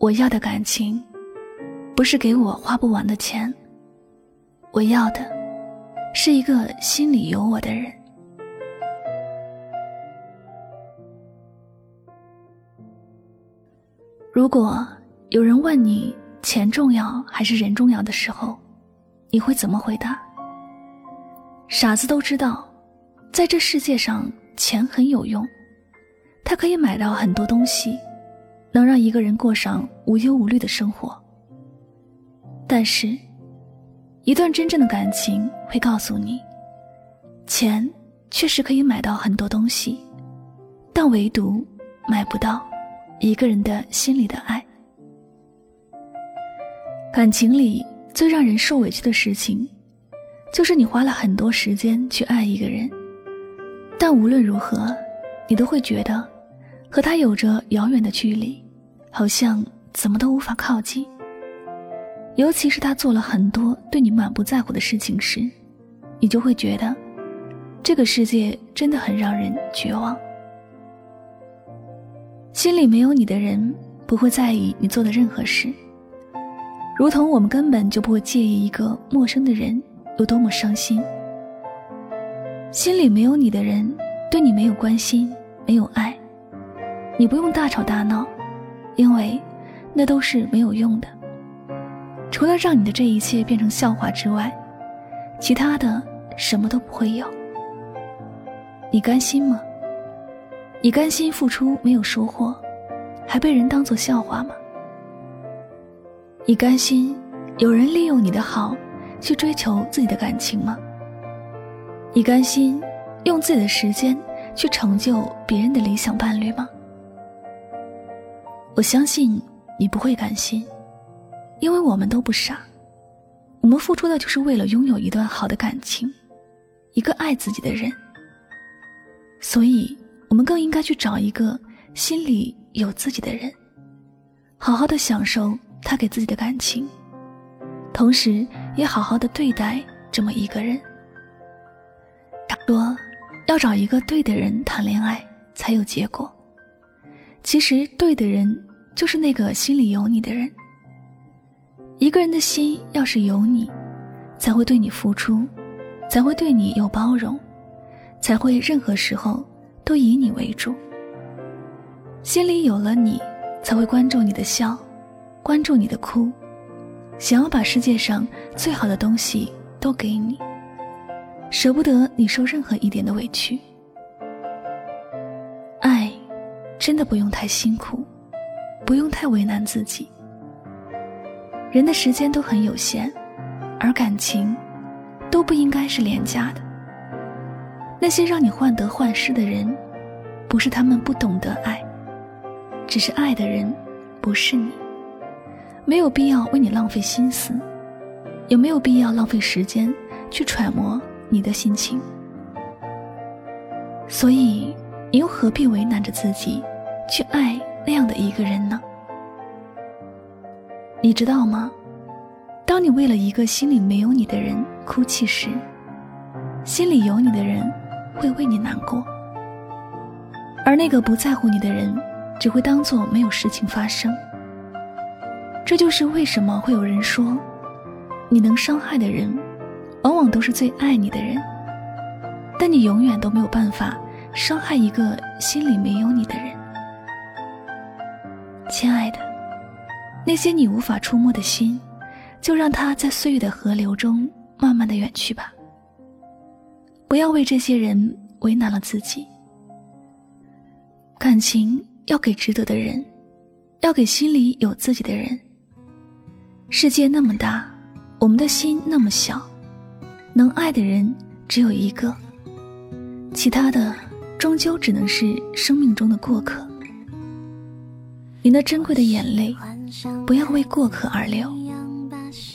我要的感情，不是给我花不完的钱。我要的，是一个心里有我的人。如果有人问你钱重要还是人重要的时候，你会怎么回答？傻子都知道，在这世界上，钱很有用，它可以买到很多东西，能让一个人过上无忧无虑的生活。但是，一段真正的感情会告诉你，钱确实可以买到很多东西，但唯独买不到一个人的心里的爱。感情里最让人受委屈的事情。就是你花了很多时间去爱一个人，但无论如何，你都会觉得和他有着遥远的距离，好像怎么都无法靠近。尤其是他做了很多对你满不在乎的事情时，你就会觉得这个世界真的很让人绝望。心里没有你的人不会在意你做的任何事，如同我们根本就不会介意一个陌生的人。有多么伤心，心里没有你的人，对你没有关心，没有爱，你不用大吵大闹，因为那都是没有用的。除了让你的这一切变成笑话之外，其他的什么都不会有。你甘心吗？你甘心付出没有收获，还被人当作笑话吗？你甘心有人利用你的好？去追求自己的感情吗？你甘心用自己的时间去成就别人的理想伴侣吗？我相信你不会甘心，因为我们都不傻，我们付出的就是为了拥有一段好的感情，一个爱自己的人。所以，我们更应该去找一个心里有自己的人，好好的享受他给自己的感情，同时。也好好的对待这么一个人。他说要找一个对的人谈恋爱才有结果。其实对的人就是那个心里有你的人。一个人的心要是有你，才会对你付出，才会对你有包容，才会任何时候都以你为主。心里有了你，才会关注你的笑，关注你的哭。想要把世界上最好的东西都给你，舍不得你受任何一点的委屈。爱，真的不用太辛苦，不用太为难自己。人的时间都很有限，而感情，都不应该是廉价的。那些让你患得患失的人，不是他们不懂得爱，只是爱的人，不是你。没有必要为你浪费心思，也没有必要浪费时间去揣摩你的心情。所以，你又何必为难着自己，去爱那样的一个人呢？你知道吗？当你为了一个心里没有你的人哭泣时，心里有你的人会为你难过，而那个不在乎你的人，只会当做没有事情发生。这就是为什么会有人说，你能伤害的人，往往都是最爱你的人。但你永远都没有办法伤害一个心里没有你的人。亲爱的，那些你无法触摸的心，就让它在岁月的河流中慢慢的远去吧。不要为这些人为难了自己。感情要给值得的人，要给心里有自己的人。世界那么大，我们的心那么小，能爱的人只有一个，其他的终究只能是生命中的过客。你那珍贵的眼泪，不要为过客而流，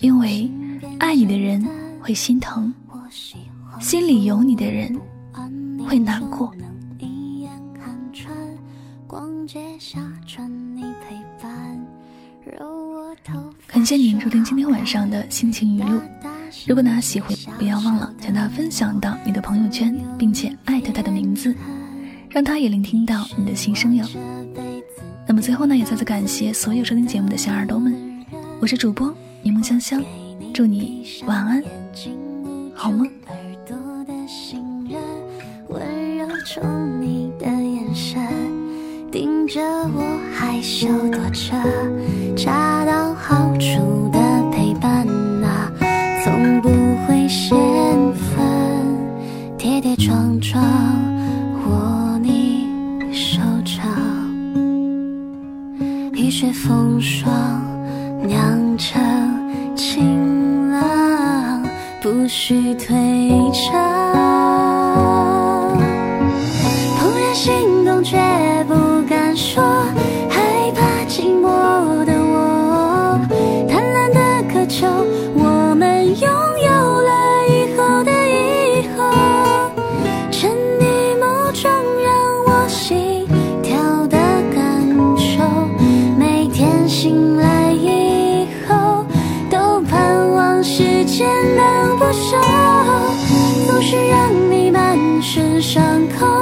因为爱你的人会心疼，心里有你的人会难过。感谢您收听今天晚上的心情语录。如果大家喜欢，不要忘了将它分享到你的朋友圈，并且艾特他的名字，让他也聆听到你的心声哟。那么最后呢，也再次感谢所有收听节目的小耳朵们，我是主播柠檬香香，祝你晚安，好梦。盯着我害羞躲着，恰到好处雪风霜酿成晴朗，不需退场。怦然心动，却见能不舍，总是让你满身伤口。